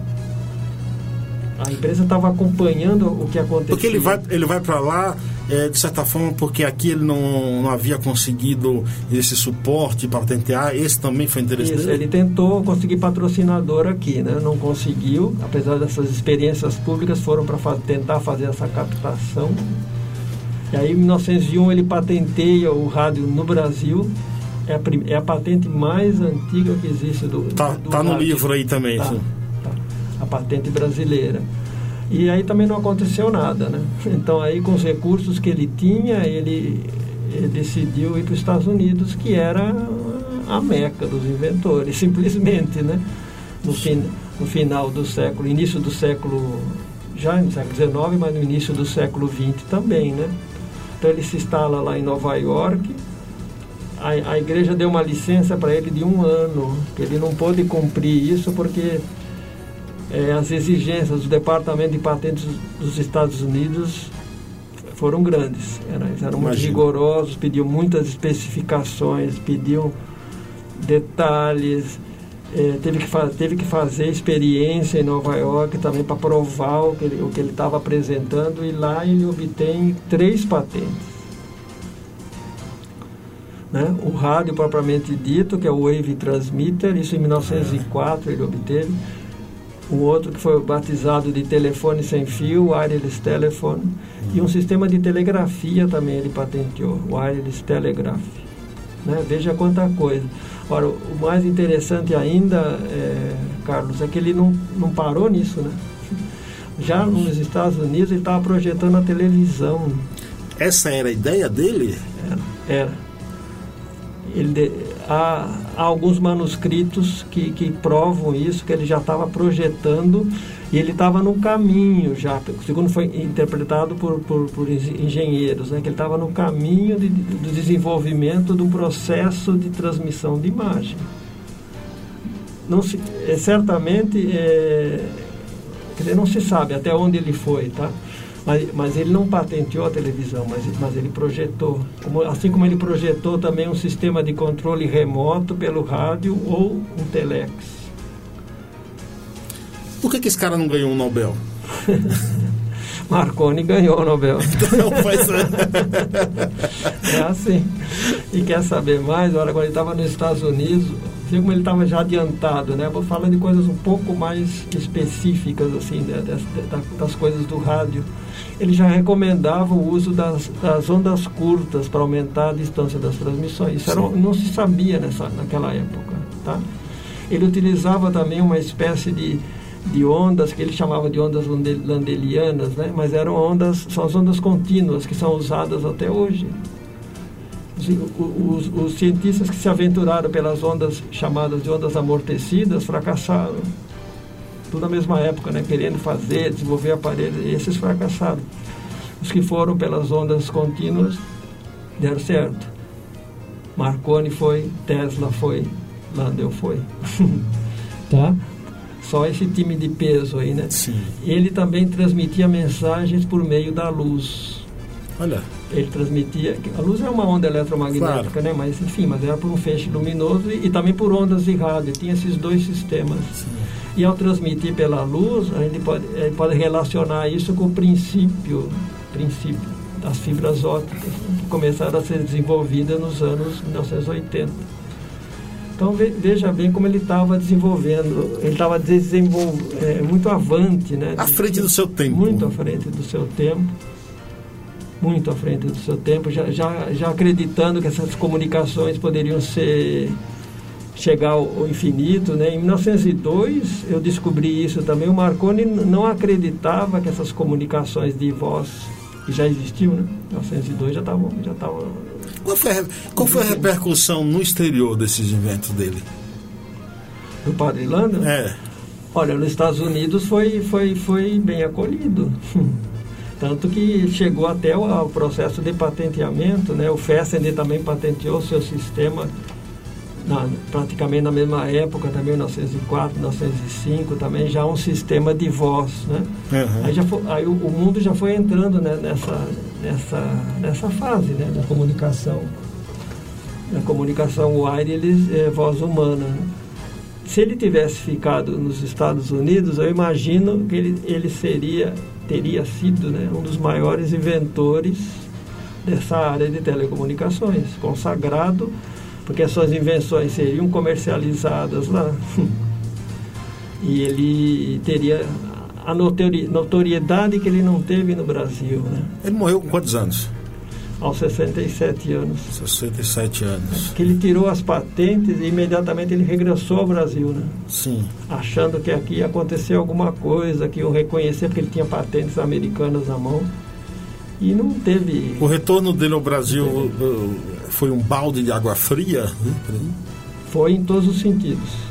A empresa estava acompanhando o que acontecia. Porque ele vai, ele vai para lá, é, de certa forma, porque aqui ele não, não havia conseguido esse suporte para patentear. Esse também foi interessante. Isso, ele tentou conseguir patrocinador aqui, né? não conseguiu, apesar dessas experiências públicas, foram para tentar fazer essa captação. E aí, em 1901, ele patenteia o rádio no Brasil. É a, é a patente mais antiga que existe do. Tá, do tá no livro aí também. Tá a patente brasileira. E aí também não aconteceu nada, né? Então aí com os recursos que ele tinha, ele, ele decidiu ir para os Estados Unidos, que era a meca dos inventores, simplesmente, né? No, fin, no final do século, início do século, já no século XIX, mas no início do século XX também, né? Então ele se instala lá em Nova York, a, a igreja deu uma licença para ele de um ano, que ele não pôde cumprir isso porque é, as exigências do Departamento de Patentes dos Estados Unidos foram grandes. Eram, eram muito rigorosos, pediam muitas especificações, pediam detalhes. É, teve, que teve que fazer experiência em Nova York também para provar o que ele estava apresentando e lá ele obtém três patentes. Né? O rádio propriamente dito, que é o Wave Transmitter, isso em 1904 ele obteve. O outro que foi batizado de telefone sem fio, wireless telephone, e um sistema de telegrafia também ele patenteou, wireless telegraph. Né? Veja quanta coisa. Ora, o mais interessante ainda, é, Carlos, é que ele não, não parou nisso, né? Já nos Estados Unidos ele estava projetando a televisão. Essa era a ideia dele? Era. era ele, há, há, alguns manuscritos que, que provam isso, que ele já estava projetando e ele estava no caminho já, segundo foi interpretado por, por, por engenheiros, né, que ele estava no caminho de, do desenvolvimento de um processo de transmissão de imagem. Não se, é, certamente, é, dizer, não se sabe até onde ele foi, tá? Mas, mas ele não patenteou a televisão, mas, mas ele projetou. Como, assim como ele projetou também um sistema de controle remoto pelo rádio ou um telex. Por que, que esse cara não ganhou um Nobel? Marconi ganhou o Nobel. Então, pois é. é assim. E quer saber mais? Olha, quando ele estava nos Estados Unidos, viu como ele estava já adiantado, né? Vou falando de coisas um pouco mais específicas, assim, né? das, das coisas do rádio ele já recomendava o uso das, das ondas curtas para aumentar a distância das transmissões. Isso era, não se sabia nessa, naquela época. Tá? Ele utilizava também uma espécie de, de ondas que ele chamava de ondas landelianas, né? mas eram ondas, são as ondas contínuas que são usadas até hoje. Os, os, os cientistas que se aventuraram pelas ondas chamadas de ondas amortecidas fracassaram tudo na mesma época, né? querendo fazer, desenvolver aparelhos, esses fracassaram. Os que foram pelas ondas contínuas deram certo. Marconi foi, Tesla foi, Landau foi. tá? Só esse time de peso aí, né? Sim. Ele também transmitia mensagens por meio da luz. Olha. Ele transmitia. A luz é uma onda eletromagnética, claro. né? Mas enfim, mas era por um feixe luminoso e, e também por ondas de rádio. Tinha esses dois sistemas. Sim. E ao transmitir pela luz, a gente pode, a gente pode relacionar isso com o princípio, princípio das fibras ópticas, que começaram a ser desenvolvidas nos anos 1980. Então veja bem como ele estava desenvolvendo, ele estava é, muito avante, né? À frente do seu tempo. Muito à frente do seu tempo. Muito à frente do seu tempo, já, já, já acreditando que essas comunicações poderiam ser chegar ao infinito. Né? Em 1902, eu descobri isso também. O Marconi não acreditava que essas comunicações de voz que já existiam, né? Em 1902 já estavam. Já tavam, qual foi, a, qual foi a repercussão no exterior desses inventos dele? Do Padre Landa? É. Olha, nos Estados Unidos foi, foi, foi bem acolhido. Tanto que chegou até o, processo de patenteamento, né? O Fessenden também patenteou seu sistema na, praticamente na mesma época, também 1904, 1905, também já um sistema de voz, né? Uhum. Aí, já foi, aí o, o, mundo já foi entrando né, nessa, nessa, nessa fase né, da comunicação. A comunicação wireless é voz humana. Né? Se ele tivesse ficado nos Estados Unidos, eu imagino que ele, ele seria, teria sido né, um dos maiores inventores dessa área de telecomunicações, consagrado porque as suas invenções seriam comercializadas lá. e ele teria a notoriedade que ele não teve no Brasil. Né? Ele morreu com quantos anos? Aos 67 anos. 67 anos. Que ele tirou as patentes e imediatamente ele regressou ao Brasil, né? Sim. Achando que aqui ia acontecer alguma coisa, que iam reconhecer, porque ele tinha patentes americanas na mão. E não teve. O retorno dele ao Brasil foi um balde de água fria? Né? Foi em todos os sentidos.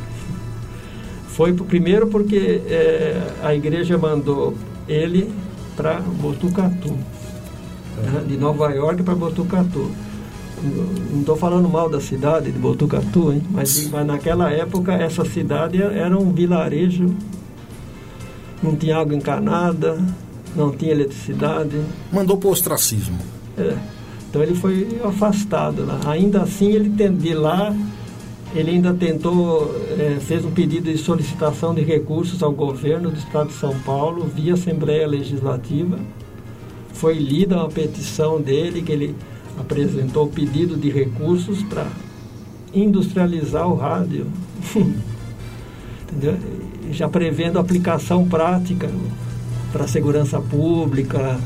Foi primeiro porque é, a igreja mandou ele para Botucatu, né, de Nova York para Botucatu. Não estou falando mal da cidade de Botucatu, hein? Mas, mas naquela época essa cidade era um vilarejo, não tinha água encanada, não tinha eletricidade. Mandou para o ostracismo. É. Então ele foi afastado lá. Ainda assim, ele de lá, ele ainda tentou, é, fez um pedido de solicitação de recursos ao governo do estado de São Paulo, via Assembleia Legislativa. Foi lida uma petição dele, que ele apresentou o pedido de recursos para industrializar o rádio. Entendeu? Já prevendo aplicação prática para segurança pública,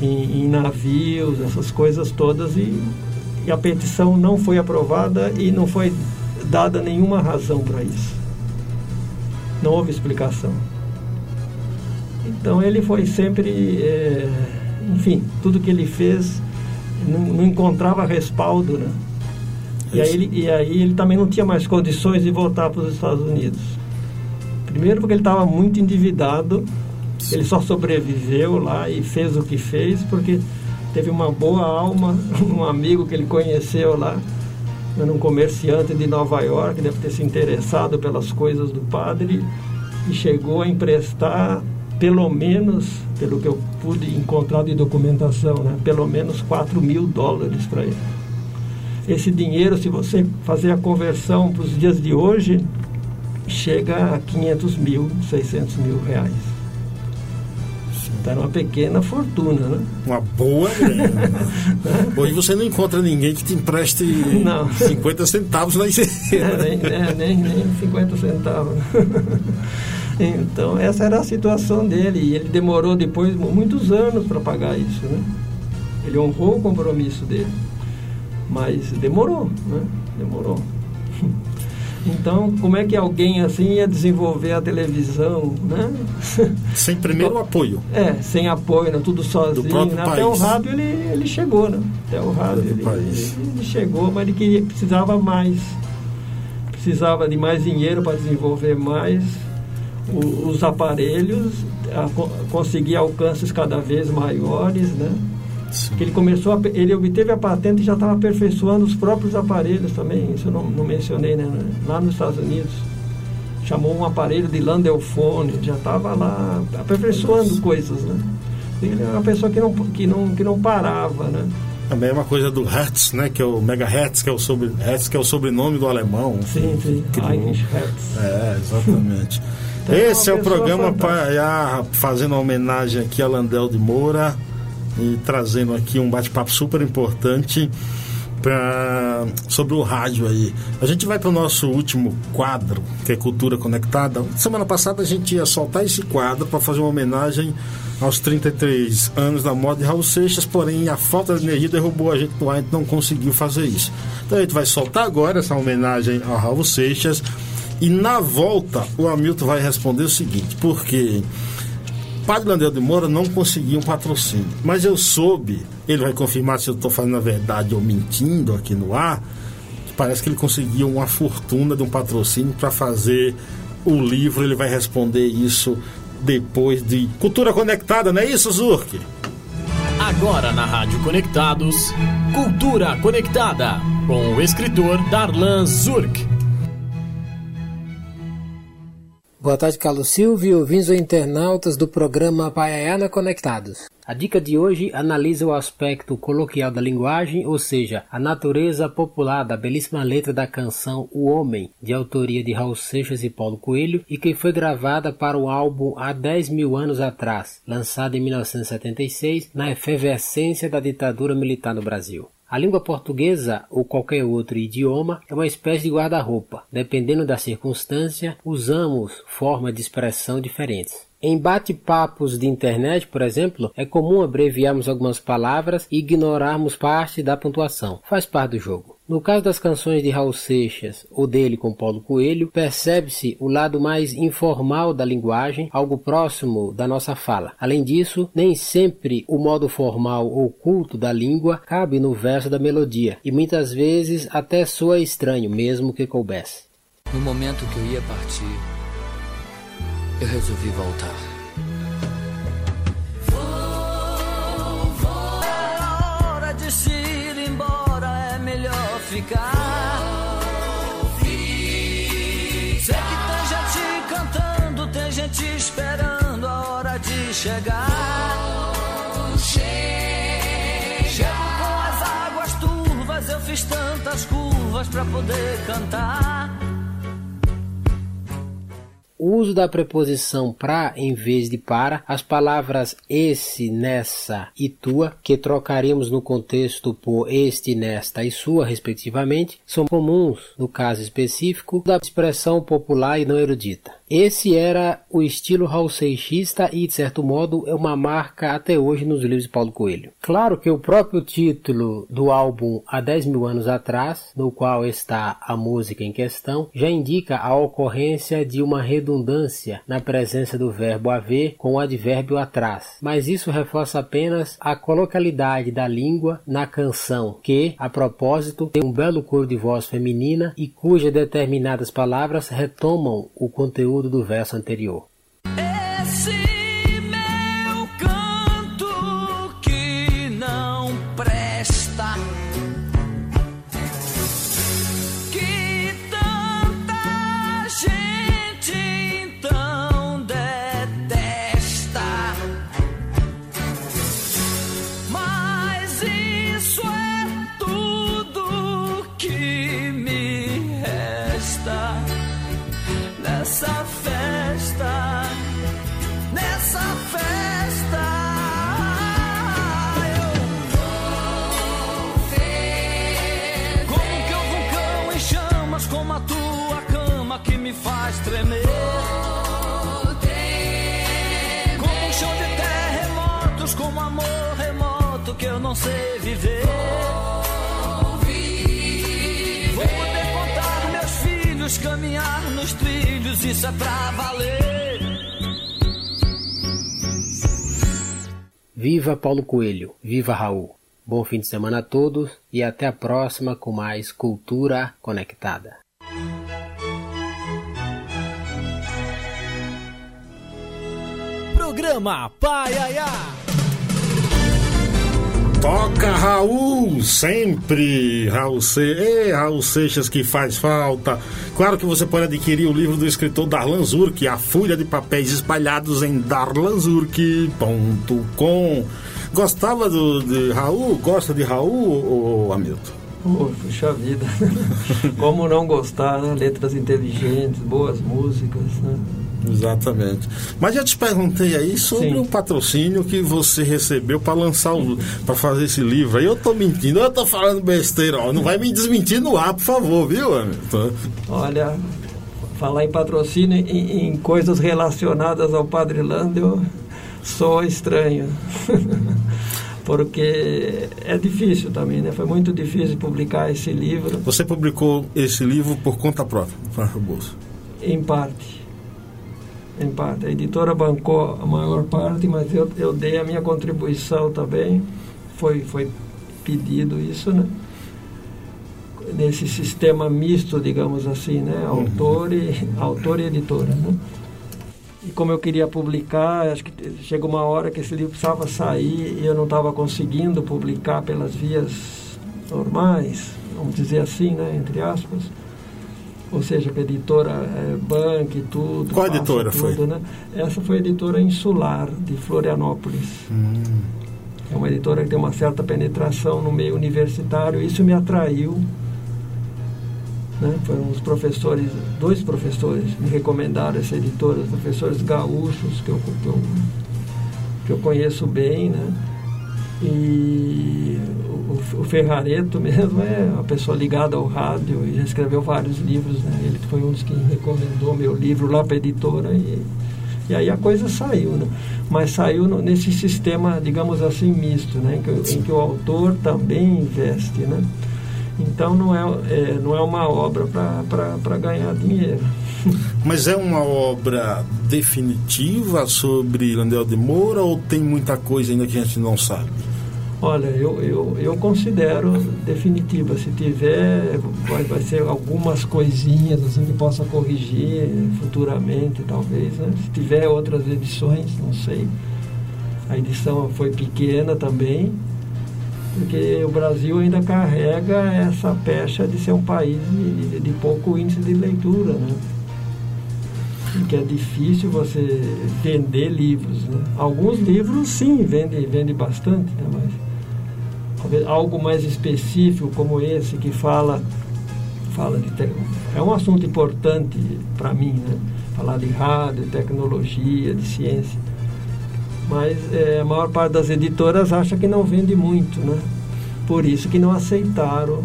em, em, navios, essas coisas todas, e, e a petição não foi aprovada e não foi dada nenhuma razão para isso. Não houve explicação. Então ele foi sempre, é, enfim, tudo que ele fez não, não encontrava respaldo, né? E aí, ele, e aí ele também não tinha mais condições de voltar para os Estados Unidos. Primeiro porque ele estava muito endividado ele só sobreviveu lá e fez o que fez porque teve uma boa alma, um amigo que ele conheceu lá, era um comerciante de Nova York, deve ter se interessado pelas coisas do padre e chegou a emprestar pelo menos, pelo que eu pude encontrar de documentação, né, pelo menos 4 mil dólares para ele. Esse dinheiro, se você fazer a conversão para os dias de hoje, chega a 500 mil, 600 mil reais. Era uma pequena fortuna, né? Uma boa grana. Né? Hoje você não encontra ninguém que te empreste não. 50 centavos na ICC. É, nem, é, nem, nem 50 centavos. Então, essa era a situação dele. E ele demorou depois muitos anos para pagar isso, né? Ele honrou o compromisso dele. Mas demorou, né? Demorou. Então, como é que alguém assim ia desenvolver a televisão, né? Sem primeiro apoio. É, sem apoio, né? tudo sozinho. Né? Até o rádio ele, ele chegou, né? Até o rádio ele, ele, ele, chegou, mas ele queria, precisava mais. Precisava de mais dinheiro para desenvolver mais o, os aparelhos, a, conseguir alcances cada vez maiores, né? Que ele começou, a, ele obteve a patente e já estava aperfeiçoando os próprios aparelhos também. Isso eu não, não mencionei, né? Lá nos Estados Unidos. Chamou um aparelho de Landelfone, já estava lá aperfeiçoando coisas, né? Ele era uma pessoa que não, que não, que não parava, né? A mesma coisa do Hertz, né? Que é o Megahertz, que é o, sobre, Hertz, que é o sobrenome do alemão. Sim, sim. Heinrich Hertz. É, exatamente. então, Esse é o programa para fazendo uma homenagem aqui a Landel de Moura e trazendo aqui um bate-papo super importante pra, sobre o rádio aí. A gente vai para o nosso último quadro, que é Cultura Conectada. Semana passada a gente ia soltar esse quadro para fazer uma homenagem aos 33 anos da morte de Raul Seixas, porém a falta de energia derrubou a gente no ar, a gente não conseguiu fazer isso. Então a gente vai soltar agora essa homenagem ao Raul Seixas e na volta o Hamilton vai responder o seguinte, porque Padre Landel de Moura não conseguiu um patrocínio. Mas eu soube, ele vai confirmar se eu estou falando a verdade ou mentindo aqui no ar, que parece que ele conseguiu uma fortuna de um patrocínio para fazer o livro. Ele vai responder isso depois de Cultura Conectada, não é isso, Zurk? Agora na Rádio Conectados, Cultura Conectada, com o escritor Darlan Zurk. Boa tarde, Carlos Silvio e ouvintes ou internautas do programa Paiaiana Conectados. A dica de hoje analisa o aspecto coloquial da linguagem, ou seja, a natureza popular da belíssima letra da canção O Homem, de autoria de Raul Seixas e Paulo Coelho, e que foi gravada para o álbum há 10 mil anos atrás, lançado em 1976, na efervescência da ditadura militar no Brasil. A língua portuguesa ou qualquer outro idioma é uma espécie de guarda-roupa. Dependendo da circunstância, usamos formas de expressão diferentes. Em bate-papos de internet, por exemplo, é comum abreviarmos algumas palavras e ignorarmos parte da pontuação. Faz parte do jogo. No caso das canções de Raul Seixas ou dele com Paulo Coelho, percebe-se o lado mais informal da linguagem, algo próximo da nossa fala. Além disso, nem sempre o modo formal ou culto da língua cabe no verso da melodia, e muitas vezes até soa estranho, mesmo que coubesse. No momento que eu ia partir, eu resolvi voltar. É hora de se ir embora, é melhor ficar. Sei que tem gente cantando, tem gente esperando a hora de chegar. Chego com as águas turvas, eu fiz tantas curvas pra poder cantar. O uso da preposição pra em vez de para, as palavras esse, nessa e tua, que trocaremos no contexto por este, nesta e sua, respectivamente, são comuns no caso específico da expressão popular e não erudita. Esse era o estilo Raul Seixista e, de certo modo, é uma marca até hoje nos livros de Paulo Coelho. Claro que o próprio título do álbum Há 10 mil anos atrás, no qual está a música em questão, já indica a ocorrência de uma redundância na presença do verbo haver com o advérbio atrás, mas isso reforça apenas a colocalidade da língua na canção, que, a propósito, tem um belo coro de voz feminina e cujas determinadas palavras retomam o conteúdo do verso anterior. Não sei viver. Vou poder contar meus filhos, caminhar nos trilhos, isso é pra valer. Viva Paulo Coelho, viva Raul. Bom fim de semana a todos e até a próxima com mais Cultura Conectada. Programa Paiaiá. Toca Raul, sempre Raul Se... Raul Seixas que faz falta. Claro que você pode adquirir o livro do escritor Darlan Zurk, A Folha de Papéis Espalhados em darlanzurk.com. Gostava do, de Raul? Gosta de Raul, ô, Hamilton? Puxa vida. Como não gostar, né? Letras inteligentes, boas músicas, né? Exatamente. Mas já te perguntei aí sobre Sim. o patrocínio que você recebeu para lançar o para fazer esse livro. Aí eu tô mentindo, eu tô falando besteira, ó. Não vai me desmentir no ar, por favor, viu, Hamilton? Olha, falar em patrocínio em, em coisas relacionadas ao Padre Lando eu sou estranho. Porque é difícil também, né? Foi muito difícil publicar esse livro, Você publicou esse livro por conta própria, para o bolso. em parte. Em parte. A editora bancou a maior parte, mas eu, eu dei a minha contribuição também. Foi, foi pedido isso, né? Nesse sistema misto, digamos assim, né? Autor e, autor e editora, né? E como eu queria publicar, acho que chegou uma hora que esse livro precisava sair e eu não estava conseguindo publicar pelas vias normais, vamos dizer assim, né, entre aspas. Ou seja, que a editora é, banque e tudo. Qual editora tudo, foi? Né? Essa foi a editora Insular, de Florianópolis. É uma editora que tem uma certa penetração no meio universitário. Isso me atraiu. Né? Foram os professores, dois professores me recomendaram essa editora, os professores gaúchos que eu, que eu, que eu conheço bem, né? E o, Ferrareto mesmo é uma pessoa ligada ao rádio e já escreveu vários livros, né? Ele foi um dos que recomendou meu livro lá para a editora e E aí a coisa saiu, né? Mas saiu no, nesse sistema, digamos assim, misto, né? Em que, em que o autor também investe, né? Então não é, é não é uma obra para ganhar dinheiro. Mas é uma obra definitiva sobre Landel de Moura ou tem muita coisa ainda que a gente não sabe? Olha, eu, eu, eu considero definitiva. Se tiver, vai, vai ser algumas coisinhas assim que possa corrigir futuramente, talvez. Né? Se tiver outras edições, não sei. A edição foi pequena também, porque o Brasil ainda carrega essa pecha de ser um país de, de pouco índice de leitura, né? que é difícil você vender livros. Né? Alguns livros, sim, vende, vende bastante, né? mas algo mais específico como esse que fala fala de te... é um assunto importante para mim, né? Falar de rádio, tecnologia, de ciência. Mas é, a maior parte das editoras acha que não vende muito, né? Por isso que não aceitaram.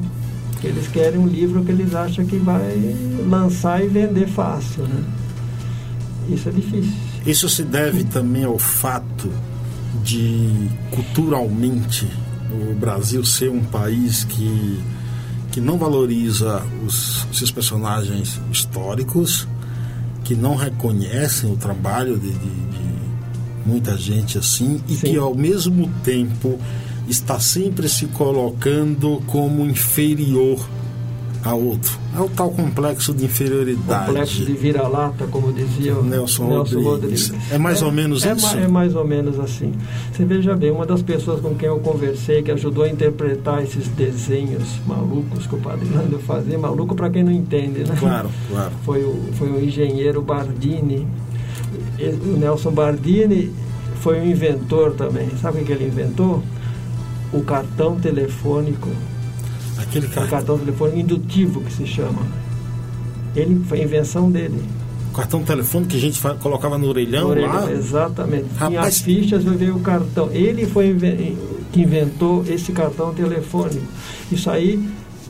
Que eles querem um livro que eles acham que vai lançar e vender fácil, né? Isso é difícil. Isso se deve também ao fato de, culturalmente, o Brasil ser um país que, que não valoriza os seus personagens históricos, que não reconhecem o trabalho de, de, de muita gente assim, e Sim. que ao mesmo tempo está sempre se colocando como inferior a outro. É o tal complexo de inferioridade. Complexo de vira-lata, como dizia o Nelson, Nelson Rodrigues. Rodrigues. É mais é, ou menos é isso? é mais ou menos assim. Você veja bem, uma das pessoas com quem eu conversei, que ajudou a interpretar esses desenhos malucos que o Padre Nando fazia, maluco para quem não entende, né? Claro, claro. Foi o, foi o engenheiro Bardini. O Nelson Bardini foi um inventor também. Sabe o que ele inventou? O cartão telefônico Aquele cartão. cartão telefônico indutivo que se chama. Ele foi a invenção dele. O cartão telefônico que a gente colocava no orelhão, no orelhão lá? Exatamente. Rapaz... Tinha as fichas veio o cartão. Ele foi que inventou esse cartão telefônico. Isso aí,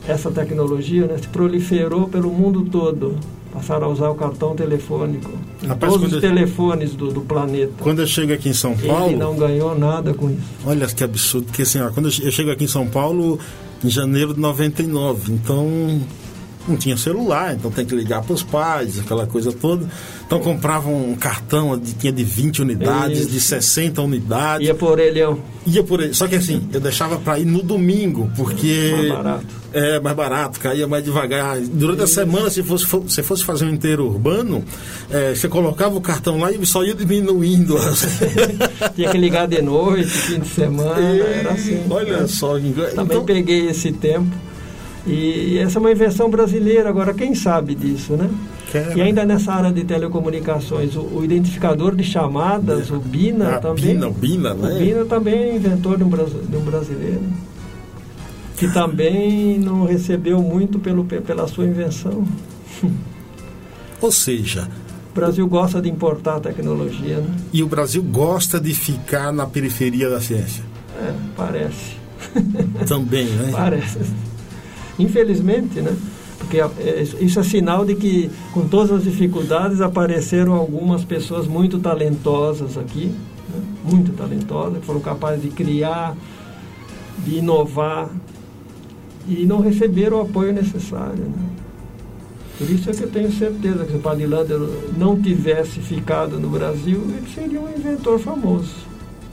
essa tecnologia, né, se proliferou pelo mundo todo passaram a usar o cartão telefônico. Rapaz, todos os telefones do, do, planeta. Quando eu chego aqui em São Paulo. Ele não ganhou nada com isso. Olha que absurdo, porque assim, ó, quando eu chego aqui em São Paulo, em janeiro de 99. Então não tinha celular, então tem que ligar para os pais, aquela coisa toda. Então comprava um cartão tinha de 20 unidades, Isso. de 60 unidades. Ia por ele, eu. Ia por ele. Só que assim, eu deixava para ir no domingo, porque. Mais barato. É, mais barato, caía mais devagar. Durante Isso. a semana, se fosse, se fosse fazer um inteiro urbano, é, você colocava o cartão lá e só ia diminuindo. Tinha que ligar de noite, fim de semana, e... era assim. Olha só, Também então... peguei esse tempo. E essa é uma invenção brasileira, agora quem sabe disso, né? E ainda nessa área de telecomunicações, o, o identificador de chamadas, é. o BINA ah, também. BINA, o BINA, né? O BINA também é inventor de um, de um brasileiro. Que também não recebeu muito pelo, pela sua invenção. Ou seja, o Brasil gosta de importar tecnologia, né? E o Brasil gosta de ficar na periferia da ciência. É, parece. Também, né? Parece. Infelizmente, né? Porque é, isso é sinal de que, com todas as dificuldades, apareceram algumas pessoas muito talentosas aqui, né? muito talentosas, que foram capazes de criar, de inovar, e não receberam o apoio necessário. Né? Por isso é que eu tenho certeza que se o Padre não tivesse ficado no Brasil, ele seria um inventor famoso.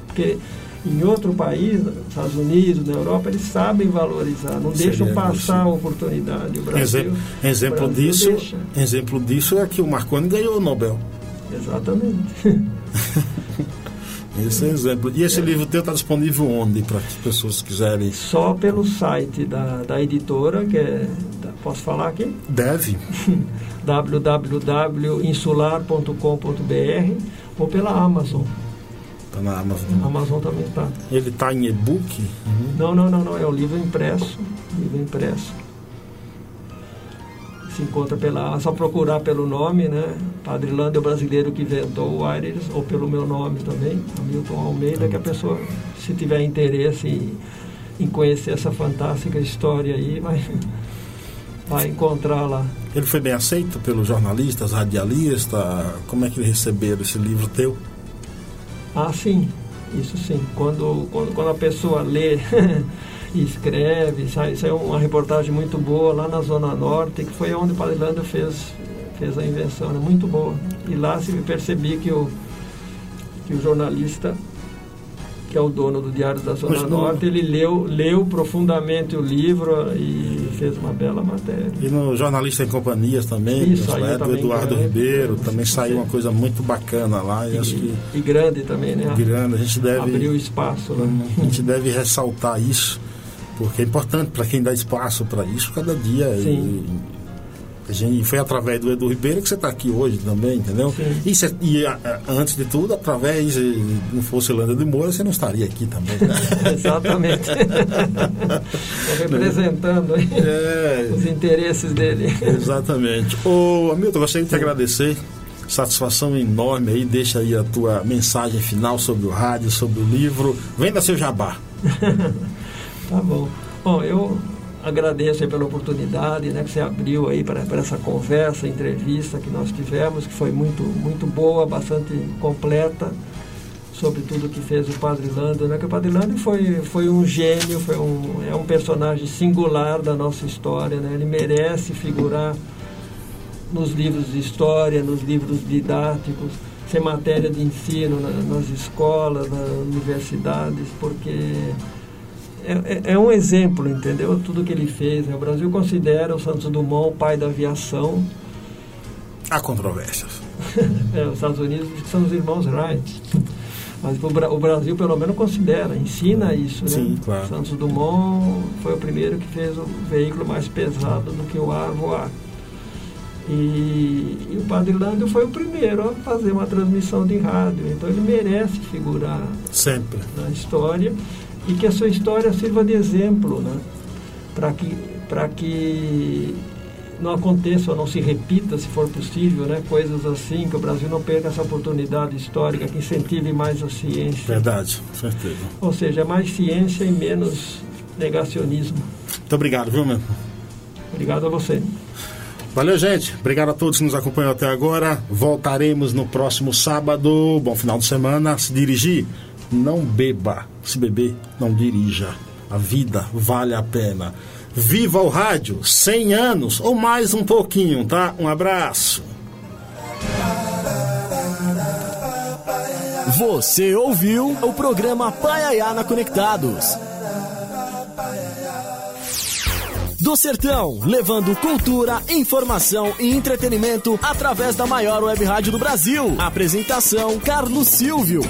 Porque em outro país, nos Estados Unidos, na Europa, eles sabem valorizar, não Seria deixam passar a oportunidade. O Brasil, exemplo, exemplo Brasil disso, deixa. exemplo disso é que o Marconi ganhou o Nobel. Exatamente. Esse é exemplo. E esse é. livro teu está disponível onde para as pessoas quiserem? Só pelo site da, da editora, que é. Posso falar aqui? Deve. www.insular.com.br ou pela Amazon. Está na Amazon. A Amazon também está. Ele está em e-book? Uhum. Não, não, não, não. É o livro impresso. Livro impresso. Se encontra pela. É só procurar pelo nome, né? Padre Lando é o brasileiro que inventou o Aires, ou pelo meu nome também, Hamilton Almeida, que a pessoa, se tiver interesse em, em conhecer essa fantástica história aí, vai. vai encontrar lá. Ele foi bem aceito pelos jornalistas, radialistas? Como é que receberam esse livro teu? Ah, sim, isso sim. Quando, quando, quando a pessoa lê e escreve, saiu sai uma reportagem muito boa lá na Zona Norte, que foi onde o Padre fez, fez a invenção, né? muito boa. E lá se percebi que o, que o jornalista que é o dono do Diário da Zona Mas Norte, no- ele leu, leu profundamente o livro e fez uma bela matéria. E no Jornalista em Companhias também, Isso, né, aí também Eduardo grande. Ribeiro, também saiu uma coisa muito bacana lá. E, acho que E grande também, né? grande, a gente deve. Abriu espaço lá. A gente deve ressaltar isso, porque é importante para quem dá espaço para isso cada dia. E-. a gente, e foi através do Edu Ribeiro que você está aqui hoje também, entendeu? E, cê- e, a- a- antes de tudo, através, não fosse Landa de Moura, você não estaria aqui também. Né? Exatamente. Estou representando É. os interesses dele. Exatamente. Ô, Hamilton, gostaria de te agradecer. Satisfação enorme aí. Deixa aí a tua mensagem final sobre o rádio, sobre o livro. Venda seu jabá. Tá bom. Bom, eu agradeço pela oportunidade né, que você abriu aí para, para essa conversa, entrevista que nós tivemos, que foi muito, muito boa, bastante completa, sobre tudo que fez o Padre Lando. Né? Que o Padre Lando foi, foi um gênio, foi um, é um personagem singular da nossa história. Né? Ele merece figurar nos livros de história, nos livros didáticos, ser matéria de ensino na- nas escolas, nas universidades, porque é, é- é um exemplo, entendeu? Tudo que ele fez. né? O Brasil considera o Santos Dumont o pai da aviação. Há controvérsias. É, os Estados Unidos dizem que são os irmãos Wright. Mas o, Bra- o Brasil, pelo menos, considera, ensina isso. Né? Sim, claro. Santos Dumont foi o primeiro que fez o veículo mais pesado do que o ar voar. E, e o Padre Lando foi o primeiro a fazer uma transmissão de rádio. Então ele merece figurar Sempre. na história e que a sua história sirva de exemplo, né? Para que, para que não aconteça ou não se repita, se for possível, né? Coisas assim, que o Brasil não perca essa oportunidade histórica, que incentive mais a ciência. Verdade, certeza. Ou seja, mais ciência e menos negacionismo. Muito obrigado, viu, meu? Obrigado a você. Valeu, gente. Obrigado a todos que nos acompanham até agora. Voltaremos no próximo sábado. Bom final de semana. Se dirigir, não beba. Se beber, não dirija. A vida vale a pena. Viva o rádio! 100 anos ou mais um pouquinho, tá? Um abraço. Você ouviu o programa Paiaiana Conectados. Do Sertão, levando cultura, informação e entretenimento através da maior web rádio do Brasil. Apresentação: Carlos Silvio.